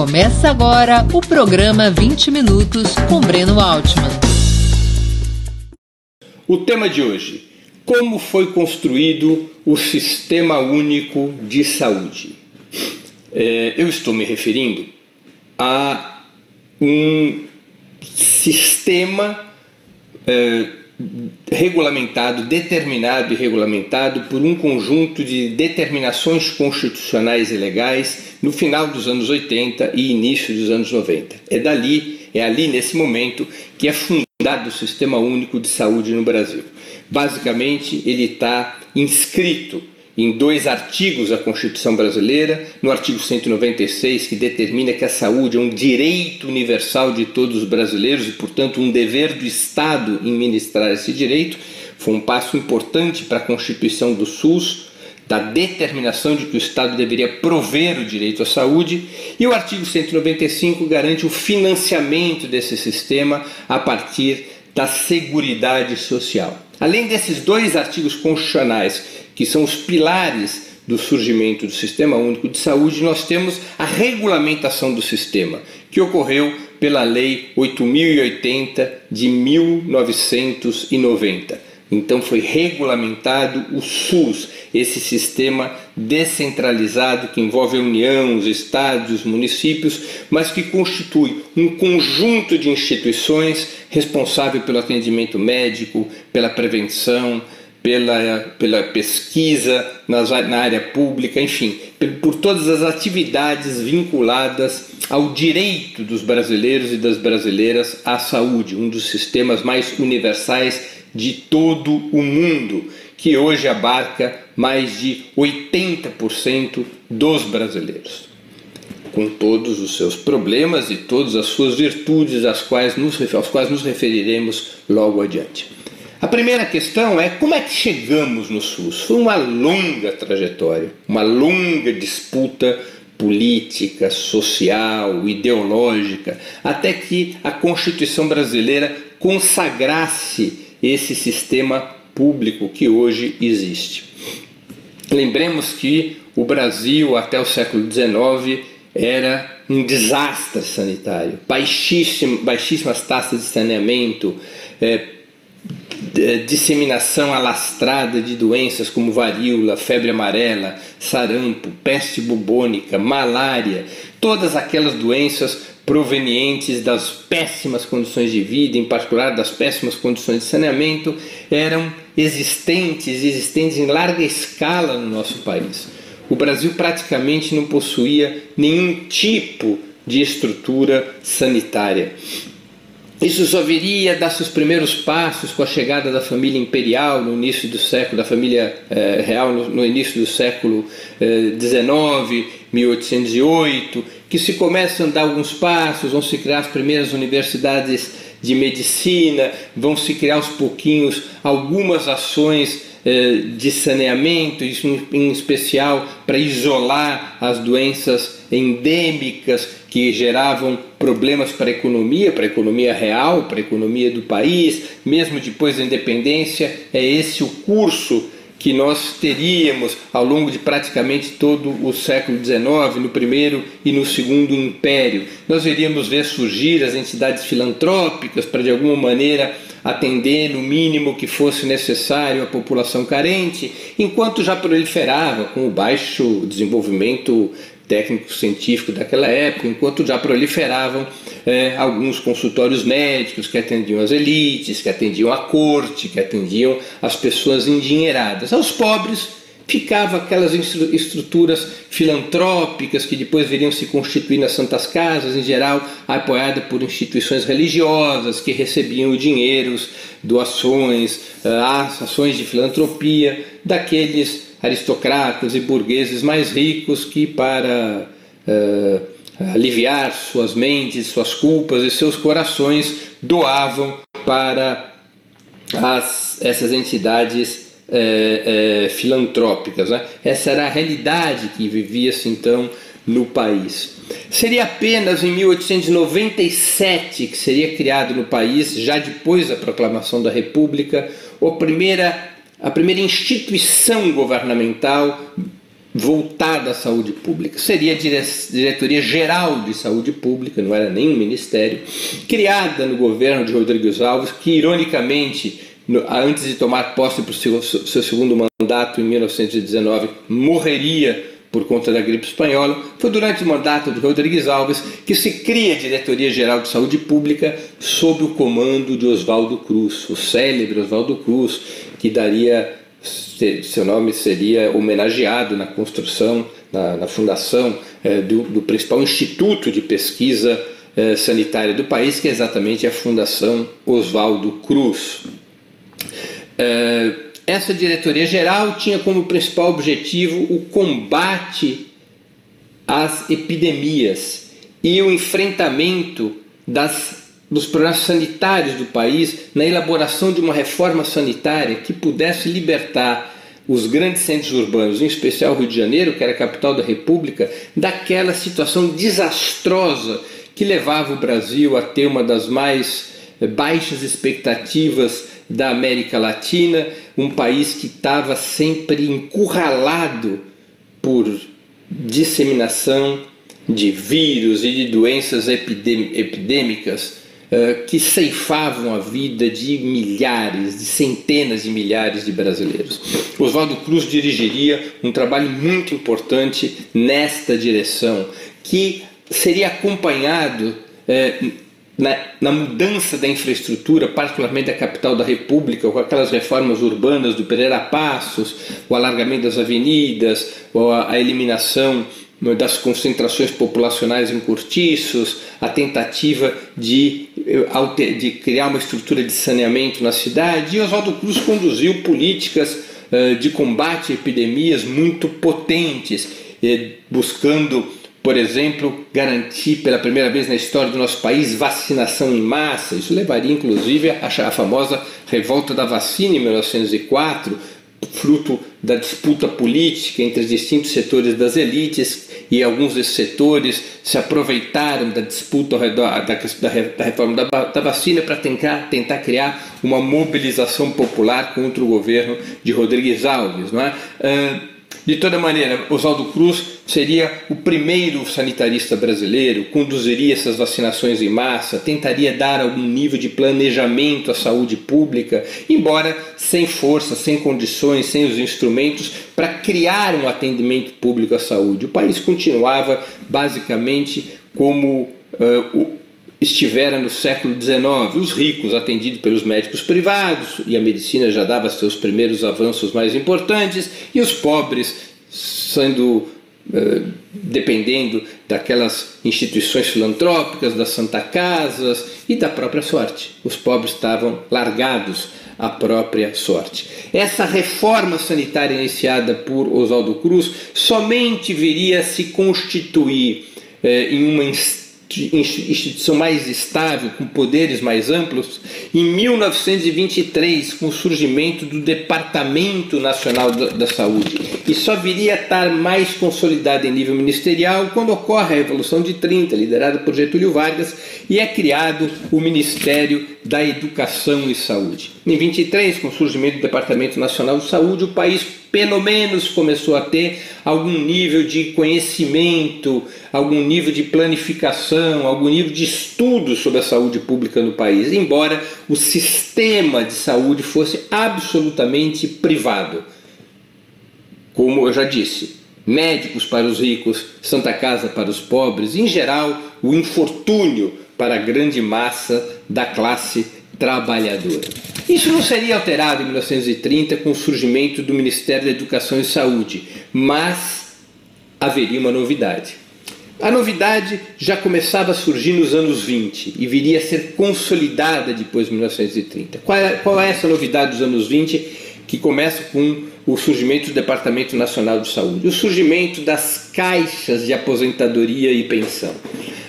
Começa agora o programa 20 Minutos com Breno Altman. O tema de hoje: Como foi construído o Sistema Único de Saúde? É, eu estou me referindo a um sistema é, regulamentado, determinado e regulamentado por um conjunto de determinações constitucionais e legais no final dos anos 80 e início dos anos 90. É dali, é ali nesse momento que é fundado o Sistema Único de Saúde no Brasil. Basicamente, ele está inscrito em dois artigos da Constituição brasileira, no artigo 196, que determina que a saúde é um direito universal de todos os brasileiros e, portanto, um dever do Estado em ministrar esse direito. Foi um passo importante para a Constituição do SUS, da determinação de que o Estado deveria prover o direito à saúde, e o artigo 195 garante o financiamento desse sistema a partir da Seguridade Social. Além desses dois artigos constitucionais que são os pilares do surgimento do Sistema Único de Saúde, nós temos a regulamentação do sistema, que ocorreu pela Lei 8080 de 1990. Então foi regulamentado o SUS, esse sistema descentralizado que envolve a União, os estados, os municípios, mas que constitui um conjunto de instituições responsável pelo atendimento médico, pela prevenção, pela, pela pesquisa nas, na área pública, enfim, por todas as atividades vinculadas ao direito dos brasileiros e das brasileiras à saúde, um dos sistemas mais universais de todo o mundo, que hoje abarca mais de 80% dos brasileiros, com todos os seus problemas e todas as suas virtudes, às quais nos, aos quais nos referiremos logo adiante. Primeira questão é como é que chegamos no SUS? Foi uma longa trajetória, uma longa disputa política, social, ideológica, até que a Constituição brasileira consagrasse esse sistema público que hoje existe. Lembremos que o Brasil, até o século XIX, era um desastre sanitário, baixíssimas taxas de saneamento, é, disseminação alastrada de doenças como varíola, febre amarela, sarampo, peste bubônica, malária, todas aquelas doenças provenientes das péssimas condições de vida, em particular das péssimas condições de saneamento, eram existentes, existentes em larga escala no nosso país. O Brasil praticamente não possuía nenhum tipo de estrutura sanitária. Isso só viria dar seus primeiros passos com a chegada da família imperial no início do século, da família eh, real no, no, início do século XIX, eh, 1808, que se começam a dar alguns passos, vão se criar as primeiras universidades de medicina, vão se criar aos pouquinhos algumas ações eh, de saneamento, isso em especial para isolar as doenças endêmicas que geravam problemas para a economia, para a economia real, para a economia do país, mesmo depois da independência, é esse o curso que nós teríamos ao longo de praticamente todo o século XIX, no primeiro e no segundo império. Nós iríamos ver surgir as entidades filantrópicas para de alguma maneira atender no mínimo que fosse necessário a população carente, enquanto já proliferava com o baixo desenvolvimento técnico-científico daquela época, enquanto já proliferavam é, alguns consultórios médicos que atendiam as elites, que atendiam a corte, que atendiam as pessoas endinheiradas. Aos pobres ficava aquelas estruturas filantrópicas que depois viriam se constituir nas santas casas, em geral apoiada por instituições religiosas que recebiam dinheiros, doações, ah, ações de filantropia daqueles aristocratas e burgueses mais ricos que para uh, aliviar suas mentes, suas culpas e seus corações doavam para as, essas entidades é, é, filantrópicas. Né? Essa era a realidade que vivia-se então no país. Seria apenas em 1897 que seria criado no país, já depois da proclamação da República, a primeira, a primeira instituição governamental voltada à saúde pública. Seria a Diretoria Geral de Saúde Pública, não era nenhum ministério, criada no governo de Rodrigues Alves, que ironicamente, antes de tomar posse para o seu, seu segundo mandato em 1919, morreria por conta da gripe espanhola, foi durante o mandato de Rodrigues Alves que se cria a Diretoria Geral de Saúde Pública sob o comando de Oswaldo Cruz, o célebre Oswaldo Cruz, que daria seu nome seria homenageado na construção, na, na fundação é, do, do, principal instituto de pesquisa é, sanitária do país, que é exatamente a Fundação Oswaldo Cruz. É, essa diretoria geral tinha como principal objetivo o combate às epidemias e o enfrentamento das dos problemas sanitários do país na elaboração de uma reforma sanitária que pudesse libertar os grandes centros urbanos, em especial Rio de Janeiro, que era a capital da República, daquela situação desastrosa que levava o Brasil a ter uma das mais eh, baixas expectativas da América Latina, um país que estava sempre encurralado por disseminação de vírus e de doenças epidêmicas que ceifavam a vida de milhares, de centenas de milhares de brasileiros. Oswaldo Cruz dirigiria um trabalho muito importante nesta direção, que seria acompanhado eh, na, na, mudança da infraestrutura, particularmente da capital da República, com aquelas reformas urbanas do Pereira Passos, o alargamento das avenidas, a, a eliminação das concentrações populacionais em cortiços, a tentativa de, eh, de criar uma estrutura de saneamento na cidade. E Oswaldo Cruz conduziu políticas eh, de combate a epidemias muito potentes, eh, buscando, por exemplo, garantir pela primeira vez na história do nosso país vacinação em massa. Isso levaria inclusive à famosa revolta da vacina em 1904 fruto da disputa política entre os distintos setores das elites e alguns desses setores se aproveitaram da disputa ao redor da, da reforma da, da vacina para tentar, tentar criar uma mobilização popular contra o governo de Rodrigues Alves. Não é? Uh, de toda maneira, Oswaldo Cruz seria o primeiro sanitarista brasileiro, conduziria essas vacinações em massa, tentaria dar algum nível de planejamento à saúde pública, embora sem força, sem condições, sem os instrumentos para criar um atendimento público à saúde. O país continuava basicamente como uh, o estivera no século XIX, os ricos atendidos pelos médicos privados, e a medicina já dava seus primeiros avanços mais importantes, e os pobres sendo eh, dependendo daquelas instituições filantrópicas, das Santa Casas e da própria sorte. Os pobres estavam largados à própria sorte. Essa reforma sanitária iniciada por Oswaldo Cruz somente viria a se constituir eh, em uma instância instituição mais estável, com poderes mais amplos, em 1923, com o surgimento do Departamento Nacional da Saúde, e só viria a estar mais consolidado em nível ministerial quando ocorre a Revolução de 30, liderada por Getúlio Vargas, e é criado o Ministério da Educação e Saúde. Em 23, com o surgimento do Departamento Nacional de Saúde, o país pelo menos começou a ter algum nível de conhecimento, algum nível de planificação, algum nível de estudo sobre a saúde pública no país, embora o sistema de saúde fosse absolutamente privado. Como eu já disse, médicos para os ricos, Santa Casa para os pobres, em geral, o infortúnio para a grande massa da classe trabalhadora. Isso não seria alterado em 1930 com o surgimento do Ministério da Educação e Saúde, mas haveria uma novidade. A novidade já começava a surgir nos anos 20 e viria a ser consolidada depois de 1930. Qual é, qual é essa novidade dos anos 20 que começa com o surgimento do Departamento Nacional de Saúde? O surgimento das caixas de aposentadoria e pensão.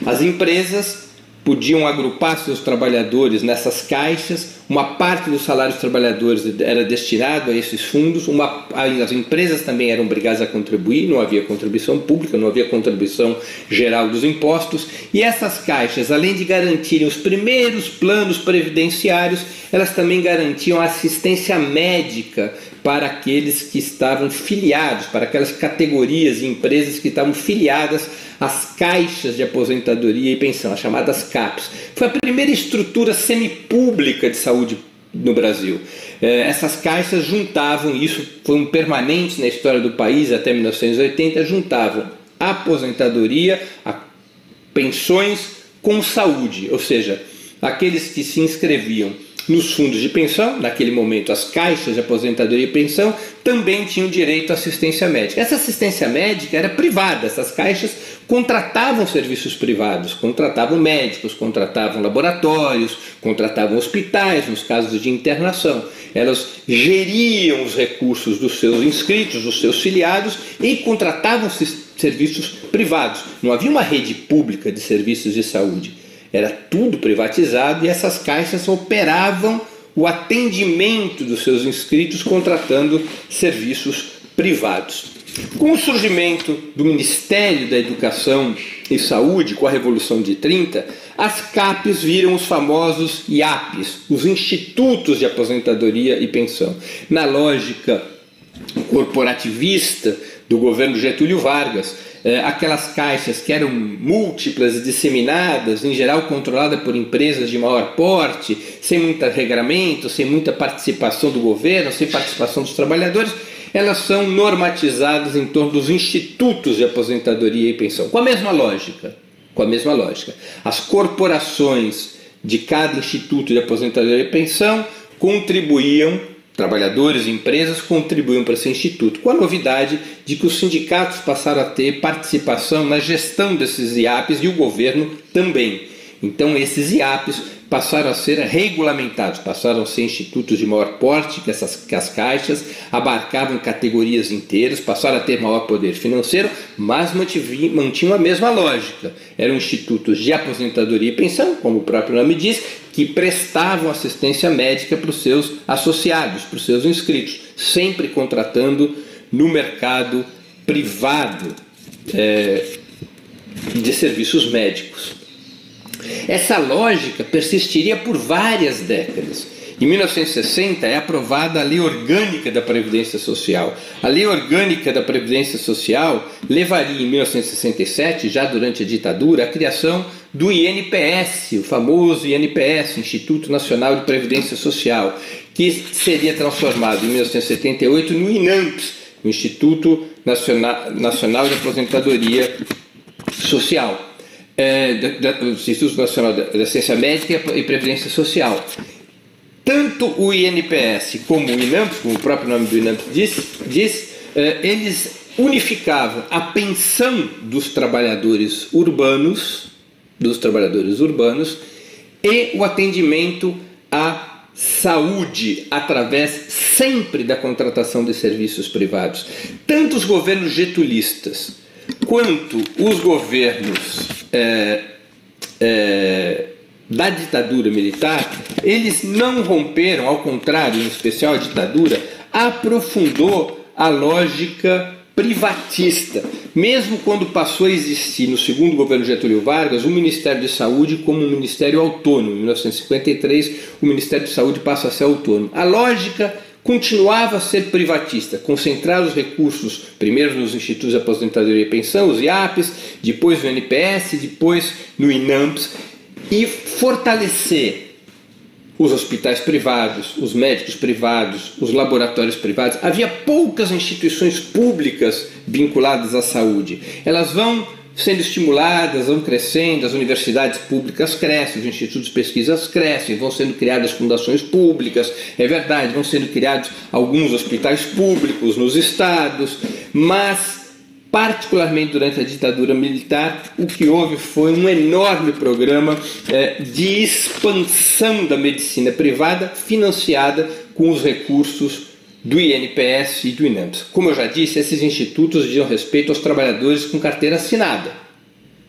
As empresas podiam agrupar seus trabalhadores nessas caixas, uma parte dos salários dos trabalhadores era destinado a esses fundos, uma, as empresas também eram obrigadas a contribuir, não havia contribuição pública, não havia contribuição geral dos impostos, e essas caixas, além de garantirem os primeiros planos previdenciários, elas também garantiam assistência médica para aqueles que estavam filiados, para aquelas categorias e empresas que estavam filiadas às caixas de aposentadoria e pensão, as chamadas CAPs. Foi a primeira estrutura semipública de saúde no Brasil. É, essas caixas juntavam, isso foi um permanente na história do país até 1980, juntavam a aposentadoria, a pensões com saúde, ou seja, aqueles que se inscreviam nos fundos de pensão, naquele momento as caixas de aposentadoria e pensão, também tinham direito à assistência médica. Essa assistência médica era privada, essas caixas contratavam serviços privados, contratavam médicos, contratavam laboratórios, contratavam hospitais nos casos de internação. Elas geriam os recursos dos seus inscritos, dos seus filiados e contratavam serviços privados. Não havia uma rede pública de serviços de saúde. Era tudo privatizado e essas caixas operavam o atendimento dos seus inscritos contratando serviços privados. Com o surgimento do Ministério da Educação e Saúde, com a Revolução de 30, as CAPES viram os famosos IAPs, os Institutos de Aposentadoria e Pensão. Na lógica corporativista do governo Getúlio Vargas, aquelas caixas que eram múltiplas disseminadas, em geral controladas por empresas de maior porte, sem muito regramento, sem muita participação do governo, sem participação dos trabalhadores, elas são normatizadas em torno dos institutos de aposentadoria e pensão, com a mesma lógica, com a mesma lógica. As corporações de cada instituto de aposentadoria e pensão contribuíam trabalhadores e empresas contribuíam para esse instituto, com a novidade de que os sindicatos passaram a ter participação na gestão desses IAPs e o governo também. Então, esses IAPs passaram a ser regulamentados, passaram a ser institutos de maior porte que, essas, que as caixas, abarcavam categorias inteiras, passaram a ter maior poder financeiro, mas mantinham a mesma lógica. Eram institutos de aposentadoria e pensão, como o próprio nome diz, que prestavam assistência médica para os seus associados, para os seus inscritos, sempre contratando no mercado privado é, de serviços médicos. Essa lógica persistiria por várias décadas. Em 1960 é aprovada a Lei Orgânica da Previdência Social. A Lei Orgânica da Previdência Social levaria em 1967, já durante a ditadura, a criação do INPS, o famoso INPS, Instituto Nacional de Previdência Social, que seria transformado em 1978 no INAMPS, Instituto Nacional de Aposentadoria Social é, da, do Instituto Nacional da Ciência Médica e Previdência Social. Tanto o INPS como o INAMP, como o próprio nome do INAMP diz, diz é, eles unificavam a pensão dos trabalhadores urbanos, dos trabalhadores urbanos, e o atendimento à saúde através sempre da contratação de serviços privados. Tanto os governos getulistas quanto os governos é, é, da ditadura militar, eles não romperam, ao contrário, em especial a ditadura, aprofundou a lógica privatista, mesmo quando passou a existir no segundo governo Getúlio Vargas o Ministério de Saúde como um ministério autônomo. Em 1953, o Ministério de Saúde passa a ser autônomo. A lógica continuava a ser privatista, concentrar os recursos primeiro nos institutos de aposentadoria e pensão, os IAPs, depois no NPS, depois no INAMPS, e fortalecer os hospitais privados, os médicos privados, os laboratórios privados. Havia poucas instituições públicas vinculadas à saúde. Elas vão sendo estimuladas, vão crescendo, as universidades públicas crescem, os institutos de pesquisas crescem, vão sendo criadas fundações públicas, é verdade, vão sendo criados alguns hospitais públicos nos estados, mas particularmente durante a ditadura militar, o que houve foi um enorme programa é, de expansão da medicina privada financiada com os recursos do INPS e do INAMPS. Como eu já disse, esses institutos diziam respeito aos trabalhadores com carteira assinada.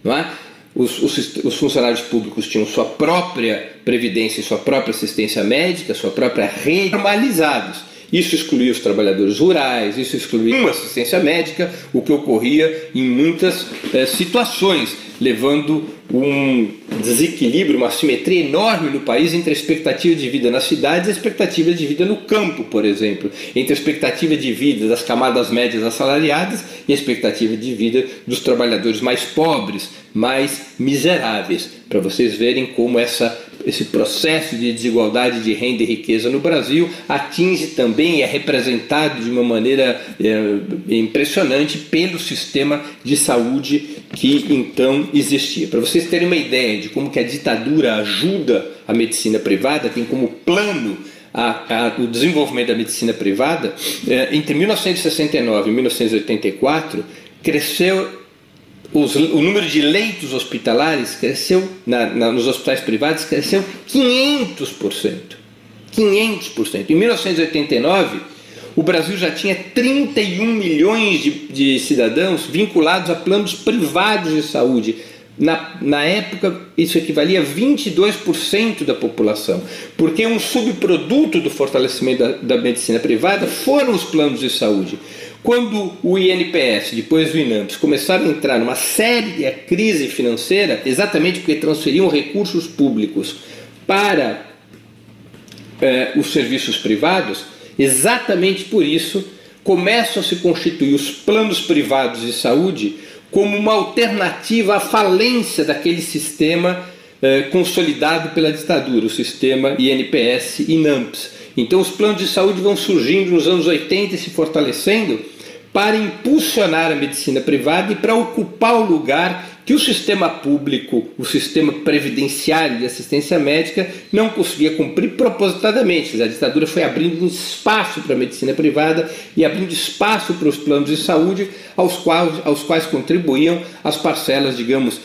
Não é? Os, os, os, funcionários públicos tinham sua própria previdência e sua própria assistência médica, sua própria rede, normalizados. Isso excluía os trabalhadores rurais, isso excluía uma assistência médica, o que ocorria em muitas eh, situações, levando um desequilíbrio, uma assimetria enorme no país entre a expectativa de vida nas cidades e a expectativa de vida no campo, por exemplo, entre a expectativa de vida das camadas médias assalariadas e a expectativa de vida dos trabalhadores mais pobres, mais miseráveis, para vocês verem como essa esse processo de desigualdade de renda e riqueza no Brasil atinge também e é representado de uma maneira é, impressionante pelo sistema de saúde que então existia. Para vocês terem uma ideia de como que a ditadura ajuda a medicina privada, tem como plano a, a, o desenvolvimento da medicina privada, é, entre 1969 e 1984 cresceu os, o número de leitos hospitalares cresceu, na, na, nos hospitais privados, cresceu 500%. 500%. Em 1989, o Brasil já tinha 31 milhões de, de cidadãos vinculados a planos privados de saúde. Na, na época, isso equivalia a 22% da população, porque um subproduto do fortalecimento da, da medicina privada foram os planos de saúde. Quando o INPS, depois o INAMPS, começaram a entrar numa séria crise financeira, exatamente porque transferiam recursos públicos para eh, os serviços privados, exatamente por isso começam a se constituir os planos privados de saúde como uma alternativa à falência daquele sistema eh, consolidado pela ditadura, o sistema INPS e INAMPS. Então os planos de saúde vão surgindo nos anos 80 e se fortalecendo para impulsionar a medicina privada e para ocupar o lugar que o sistema público, o sistema previdenciário de assistência médica não conseguia cumprir propositadamente. A ditadura foi abrindo espaço para a medicina privada e abrindo espaço para os planos de saúde aos quais, aos quais contribuíam as parcelas, digamos,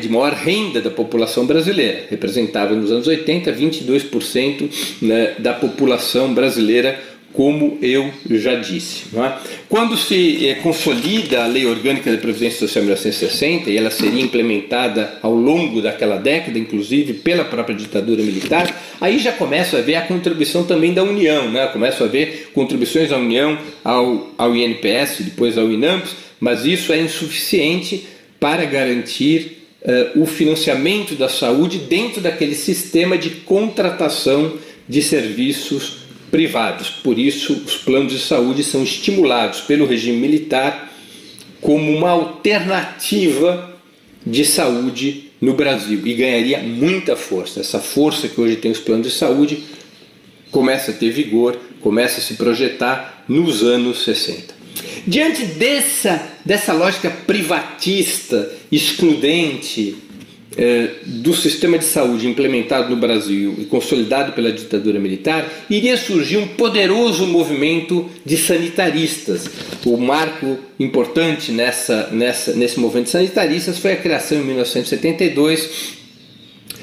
de maior renda da população brasileira. Representava nos anos 80 22% né, da população brasileira como eu já disse. É? Quando se é, consolida a Lei Orgânica da Previdência Social 1960, e ela seria implementada ao longo daquela década, inclusive pela própria ditadura militar, aí já começa a ver a contribuição também da União, né? começa a ver contribuições da União ao, ao INPS, depois ao INAMPS, mas isso é insuficiente para garantir uh, o financiamento da saúde dentro daquele sistema de contratação de serviços privados. Por isso, os planos de saúde são estimulados pelo regime militar como uma alternativa de saúde no Brasil e ganharia muita força. Essa força que hoje tem os planos de saúde começa a ter vigor, começa a se projetar nos anos 60. Diante dessa, dessa lógica privatista, excludente, é, do sistema de saúde implementado no Brasil e consolidado pela ditadura militar, iria surgir um poderoso movimento de sanitaristas. O marco importante nessa, nessa, nesse movimento de sanitaristas foi a criação em 1972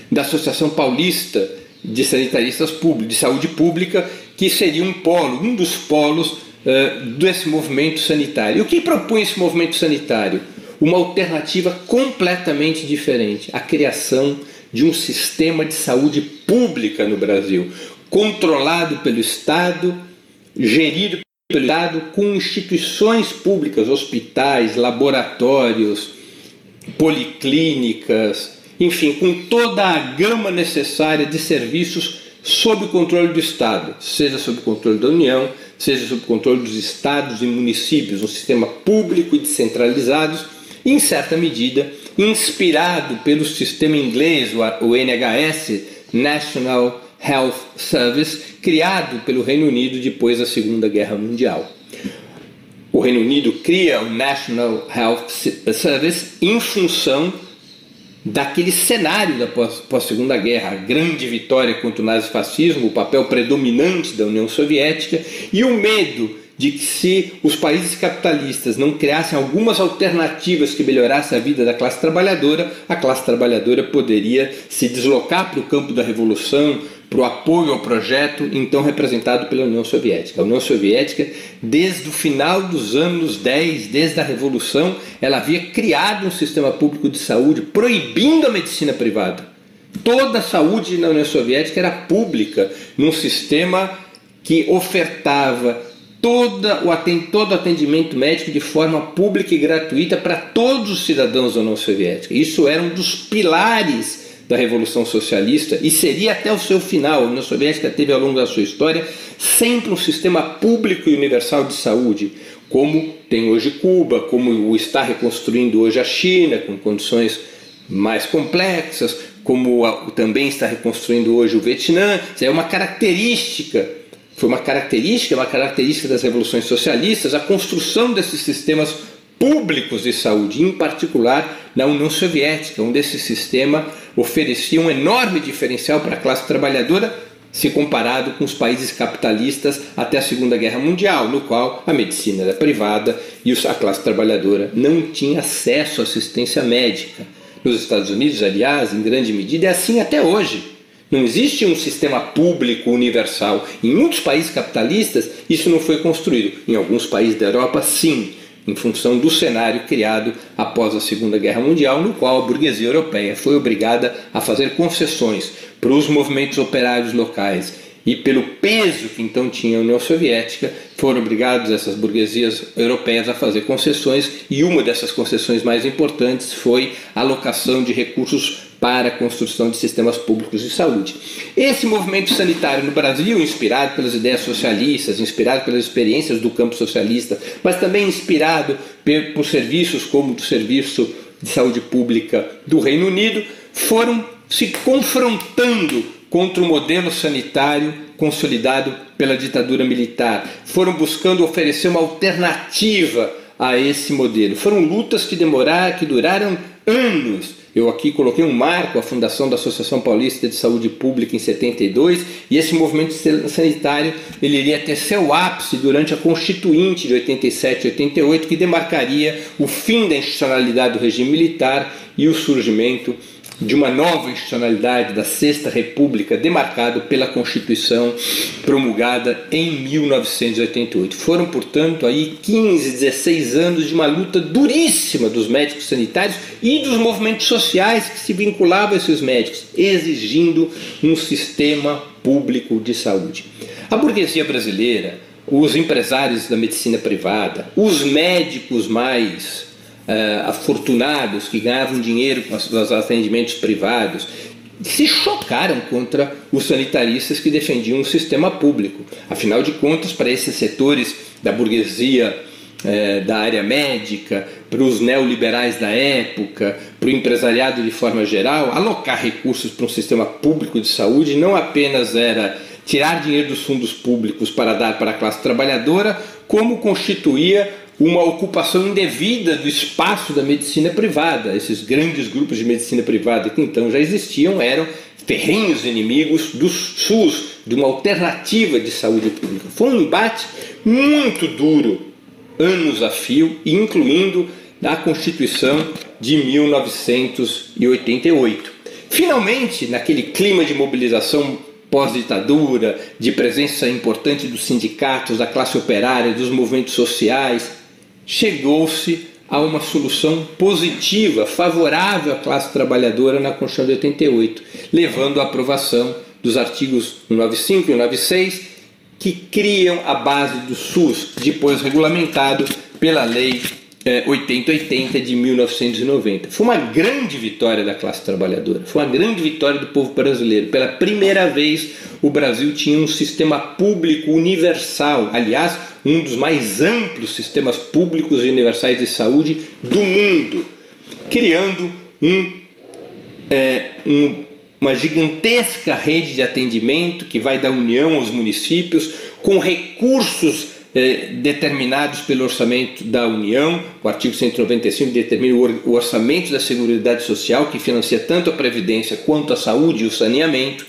da Associação Paulista de Sanitaristas Públicos, de Saúde Pública, que seria um polo, um dos polos uh, desse movimento sanitário. E o que propõe esse movimento sanitário? Uma alternativa completamente diferente: a criação de um sistema de saúde pública no Brasil, controlado pelo Estado, gerido pelo Estado, com instituições públicas, hospitais, laboratórios, policlínicas, enfim, com toda a gama necessária de serviços sob o controle do Estado, seja sob o controle da União, seja sob o controle dos estados e municípios, um sistema público e descentralizado em certa medida inspirado pelo sistema inglês, o NHS, National Health Service, criado pelo Reino Unido depois da Segunda Guerra Mundial. O Reino Unido cria o National Health Service em função daquele cenário da pós-segunda guerra, a grande vitória contra o nazifascismo, o papel predominante da União Soviética e o medo de que se os países capitalistas não criassem algumas alternativas que melhorassem a vida da classe trabalhadora, a classe trabalhadora poderia se deslocar para o campo da revolução, para o apoio ao projeto então representado pela União Soviética. A União Soviética, desde o final dos anos 10, desde a Revolução, ela havia criado um sistema público de saúde proibindo a medicina privada. Toda a saúde na União Soviética era pública, num sistema que ofertava toda o todo o atendimento médico de forma pública e gratuita para todos os cidadãos da União Soviética. Isso era um dos pilares da Revolução Socialista e seria até o seu final. A União Soviética teve ao longo da sua história sempre um sistema público e universal de saúde, como tem hoje Cuba, como está reconstruindo hoje a China, com condições mais complexas, como também está reconstruindo hoje o Vietnã. É uma característica, foi uma característica, uma característica das revoluções socialistas, a construção desses sistemas públicos de saúde, em particular na União Soviética, onde esse sistema oferecia um enorme diferencial para a classe trabalhadora se comparado com os países capitalistas até a Segunda Guerra Mundial, no qual a medicina era privada e a classe trabalhadora não tinha acesso à assistência médica. Nos Estados Unidos, aliás, em grande medida, é assim até hoje. Não existe um sistema público universal. Em muitos países capitalistas, isso não foi construído. Em alguns países da Europa, sim em função do cenário criado após a Segunda Guerra Mundial, no qual a burguesia europeia foi obrigada a fazer concessões para os movimentos operários locais e pelo peso que então tinha a União Soviética, foram obrigados essas burguesias europeias a fazer concessões e uma dessas concessões mais importantes foi a alocação de recursos para a construção de sistemas públicos de saúde. Esse movimento sanitário no Brasil, inspirado pelas ideias socialistas, inspirado pelas experiências do campo socialista, mas também inspirado por serviços como o Serviço de Saúde Pública do Reino Unido, foram se confrontando contra o modelo sanitário consolidado pela ditadura militar. Foram buscando oferecer uma alternativa a esse modelo. Foram lutas que demoraram, que duraram anos eu aqui coloquei um marco, a fundação da Associação Paulista de Saúde Pública em 72, e esse movimento sanitário ele iria ter seu ápice durante a Constituinte de 87 e 88, que demarcaria o fim da institucionalidade do regime militar e o surgimento de uma nova institucionalidade da Sexta República, demarcado pela Constituição promulgada em 1988. Foram, portanto, aí 15, 16 anos de uma luta duríssima dos médicos sanitários e dos movimentos sociais que se vinculavam a esses médicos, exigindo um sistema público de saúde. A burguesia brasileira, os empresários da medicina privada, os médicos mais uh, afortunados que ganhavam dinheiro com os atendimentos privados se chocaram contra os sanitaristas que defendiam o sistema público. Afinal de contas, para esses setores da burguesia eh, da área médica, para os neoliberais da época, para o empresariado de forma geral, alocar recursos para um sistema público de saúde não apenas era tirar dinheiro dos fundos públicos para dar para a classe trabalhadora, como constituía uma ocupação indevida do espaço da medicina privada. Esses grandes grupos de medicina privada que então já existiam eram ferrenhos inimigos do SUS, de uma alternativa de saúde pública. Foi um embate muito duro, anos a fio, incluindo a Constituição de 1988. Finalmente, naquele clima de mobilização pós-ditadura, de presença importante dos sindicatos, da classe operária, dos movimentos sociais, chegou-se a uma solução positiva, favorável à classe trabalhadora na Constituição de 88, levando à aprovação dos artigos 95 e 96, que criam a base do SUS, depois regulamentado pela Lei 8080 de 1990. Foi uma grande vitória da classe trabalhadora, foi uma grande vitória do povo brasileiro. Pela primeira vez, o Brasil tinha um sistema público universal, aliás, um dos mais amplos sistemas públicos e universais de saúde do mundo, criando um, é, um, uma gigantesca rede de atendimento que vai da União aos municípios, com recursos é, determinados pelo orçamento da União. O artigo 195 determina o orçamento da Seguridade Social, que financia tanto a Previdência quanto a saúde e o saneamento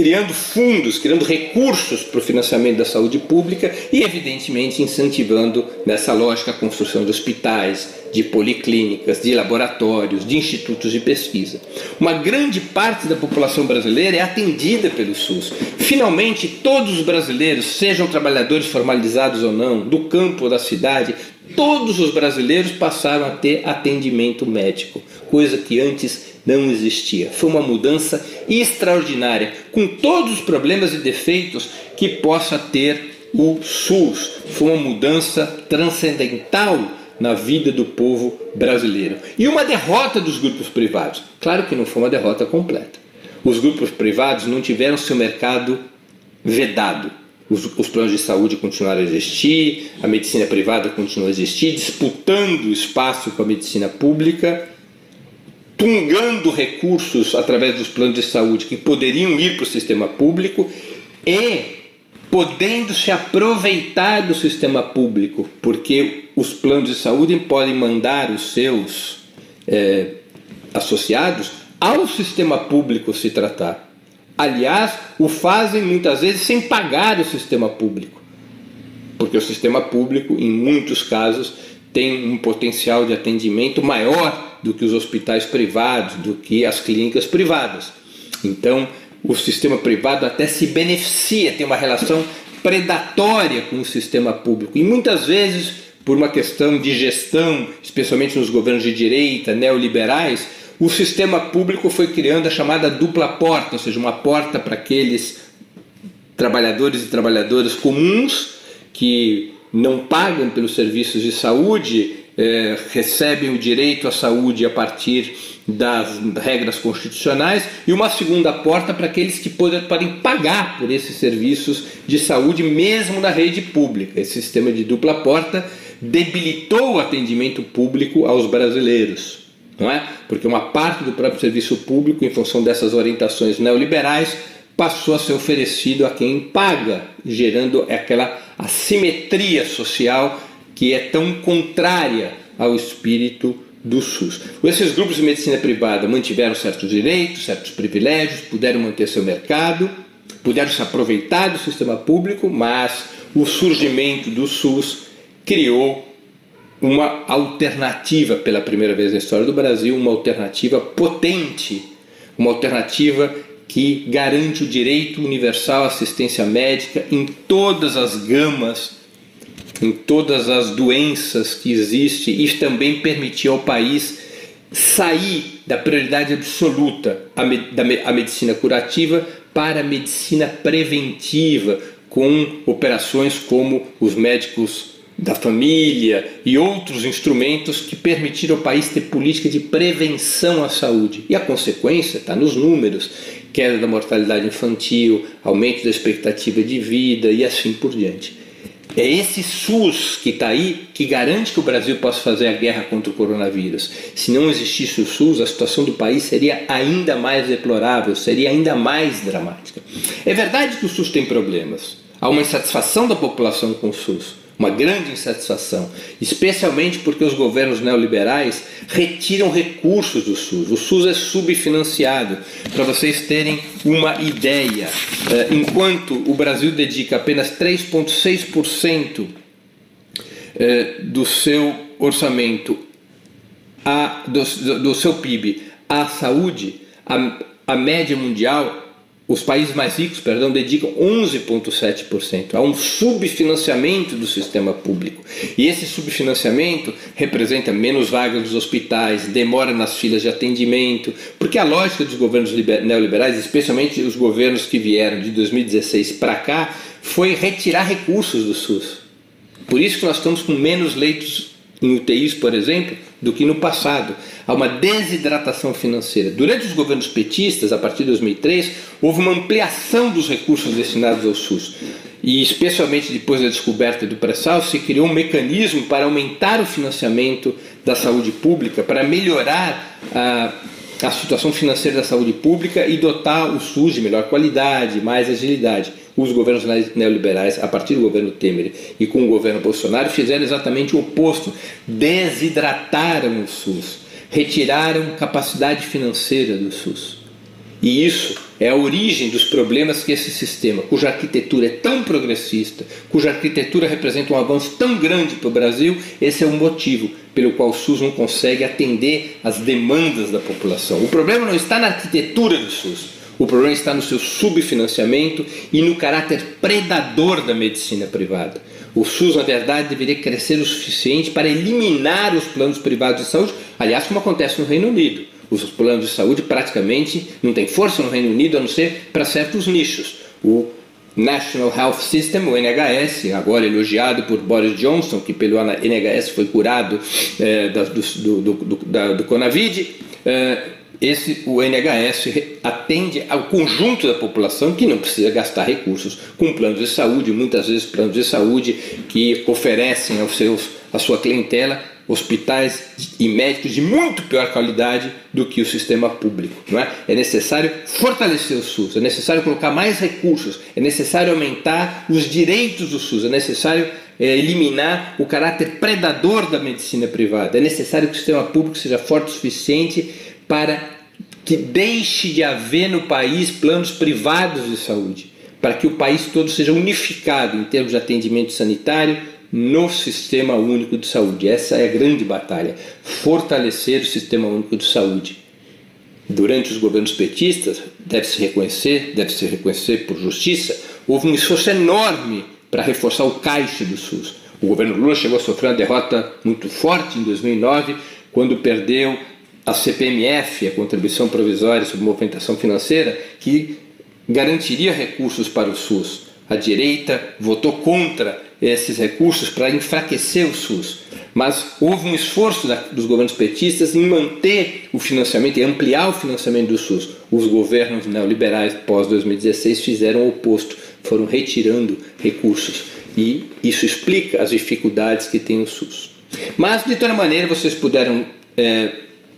criando fundos, criando recursos para o financiamento da saúde pública e, evidentemente, incentivando nessa lógica a construção de hospitais, de policlínicas, de laboratórios, de institutos de pesquisa. Uma grande parte da população brasileira é atendida pelo SUS. Finalmente, todos os brasileiros, sejam trabalhadores formalizados ou não, do campo ou da cidade, todos os brasileiros passaram a ter atendimento médico coisa que antes não existia. Foi uma mudança extraordinária, com todos os problemas e defeitos que possa ter o SUS. Foi uma mudança transcendental na vida do povo brasileiro. E uma derrota dos grupos privados. Claro que não foi uma derrota completa. Os grupos privados não tiveram seu mercado vedado. Os, os, planos de saúde continuaram a existir, a medicina privada continua a existir, disputando espaço com a medicina pública, tungando recursos através dos planos de saúde que poderiam ir para o sistema público e podendo se aproveitar do sistema público, porque os planos de saúde podem mandar os seus é, associados ao sistema público se tratar. Aliás, o fazem muitas vezes sem pagar o sistema público, porque o sistema público, em muitos casos, tem um potencial de atendimento maior do que os hospitais privados, do que as clínicas privadas. Então, o sistema privado até se beneficia, tem uma relação predatória com o sistema público. E muitas vezes, por uma questão de gestão, especialmente nos governos de direita, neoliberais, o sistema público foi criando a chamada dupla porta, ou seja, uma porta para aqueles trabalhadores e trabalhadoras comuns que não pagam pelos serviços de saúde, eh, recebem o direito à saúde a partir das regras constitucionais e uma segunda porta para aqueles que podem, pagar por esses serviços de saúde mesmo na rede pública. Esse sistema de dupla porta debilitou o atendimento público aos brasileiros, não é? Porque uma parte do próprio serviço público, em função dessas orientações neoliberais, passou a ser oferecido a quem paga, gerando aquela assimetria social que é tão contrária ao espírito do SUS. Esses grupos de medicina privada mantiveram certos direitos, certos privilégios, puderam manter seu mercado, puderam se aproveitar do sistema público, mas o surgimento do SUS criou uma alternativa pela primeira vez na história do Brasil, uma alternativa potente, uma alternativa que garante o direito universal à assistência médica em todas as gamas em todas as doenças que existem e também permitir ao país sair da prioridade absoluta da medicina curativa para a medicina preventiva, com operações como os médicos da família e outros instrumentos que permitiram ao país ter política de prevenção à saúde. E a consequência está nos números: queda da mortalidade infantil, aumento da expectativa de vida e assim por diante. É esse SUS que está aí que garante que o Brasil possa fazer a guerra contra o coronavírus. Se não existisse o SUS, a situação do país seria ainda mais deplorável, seria ainda mais dramática. É verdade que o SUS tem problemas. Há uma insatisfação da população com o SUS uma grande insatisfação, especialmente porque os governos neoliberais retiram recursos do SUS. O SUS é subfinanciado. Para vocês terem uma ideia, eh, enquanto o Brasil dedica apenas 3,6% eh, do seu orçamento, a, do, do seu PIB à saúde, a, a média mundial os países mais ricos, perdão, dedicam 11,7% a um subfinanciamento do sistema público. E esse subfinanciamento representa menos vagas nos hospitais, demora nas filas de atendimento, porque a lógica dos governos neoliberais, especialmente os governos que vieram de 2016 para cá, foi retirar recursos do SUS. Por isso que nós estamos com menos leitos em UTIs, por exemplo, do que no passado. Há uma desidratação financeira. Durante os governos petistas, a partir de 2003, houve uma ampliação dos recursos destinados ao SUS. E, especialmente depois da descoberta do pré-sal, se criou um mecanismo para aumentar o financiamento da saúde pública, para melhorar a, a situação financeira da saúde pública e dotar o SUS de melhor qualidade, mais agilidade os governos neoliberais, a partir do governo Temer e com o governo Bolsonaro, fizeram exatamente o oposto: desidrataram o SUS, retiraram capacidade financeira do SUS. E isso é a origem dos problemas que esse sistema, cuja arquitetura é tão progressista, cuja arquitetura representa um avanço tão grande para o Brasil, esse é o motivo pelo qual o SUS não consegue atender às demandas da população. O problema não está na arquitetura do SUS. O problema está no seu subfinanciamento e no caráter predador da medicina privada. O SUS, na verdade, deveria crescer o suficiente para eliminar os planos privados de saúde, aliás, como acontece no Reino Unido. Os planos de saúde praticamente não têm força no Reino Unido a não ser para certos nichos. O National Health System, o NHS, agora elogiado por Boris Johnson, que pelo NHS foi curado é, do, do, do, do Conavid, é, esse, o NHS atende ao conjunto da população que não precisa gastar recursos com planos de saúde, muitas vezes planos de saúde que oferecem aos seus, à sua clientela hospitais e médicos de muito pior qualidade do que o sistema público. Não é? é necessário fortalecer o SUS, é necessário colocar mais recursos, é necessário aumentar os direitos do SUS, é necessário é, eliminar o caráter predador da medicina privada, é necessário que o sistema público seja forte o suficiente para que deixe de haver no país planos privados de saúde, para que o país todo seja unificado em termos de atendimento sanitário, no sistema único de saúde. Essa é a grande batalha, fortalecer o sistema único de saúde. Durante os governos petistas, deve-se reconhecer, deve-se reconhecer por justiça, houve um esforço enorme para reforçar o caixa do SUS. O governo Lula chegou a sofrer uma derrota muito forte em 2009, quando perdeu a CPMF, a Contribuição Provisória sobre Movimentação Financeira, que garantiria recursos para o SUS. A direita votou contra esses recursos para enfraquecer o SUS. Mas houve um esforço dos governos petistas em manter o financiamento e ampliar o financiamento do SUS. Os governos neoliberais pós-2016 fizeram o oposto, foram retirando recursos. E isso explica as dificuldades que tem o SUS. Mas, de toda maneira, vocês puderam é,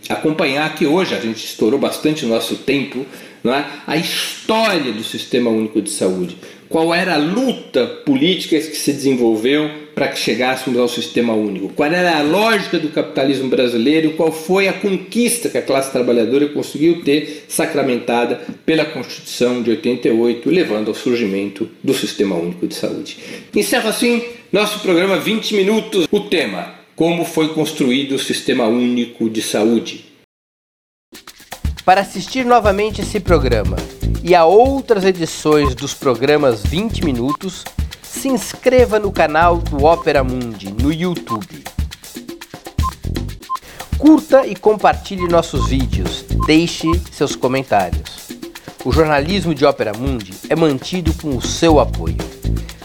acompanhar que hoje a gente estourou bastante o nosso tempo não é? a história do Sistema Único de Saúde qual era a luta política que se desenvolveu para que chegássemos ao sistema único, qual era a lógica do capitalismo brasileiro, qual foi a conquista que a classe trabalhadora conseguiu ter sacramentada pela Constituição de 88, levando ao surgimento do Sistema Único de Saúde. Encerro assim nosso programa 20 minutos. O tema: Como foi construído o Sistema Único de Saúde. Para assistir novamente esse programa e a outras edições dos programas 20 Minutos, se inscreva no canal do Opera Mundi no YouTube. Curta e compartilhe nossos vídeos, deixe seus comentários. O jornalismo de Opera Mundi é mantido com o seu apoio.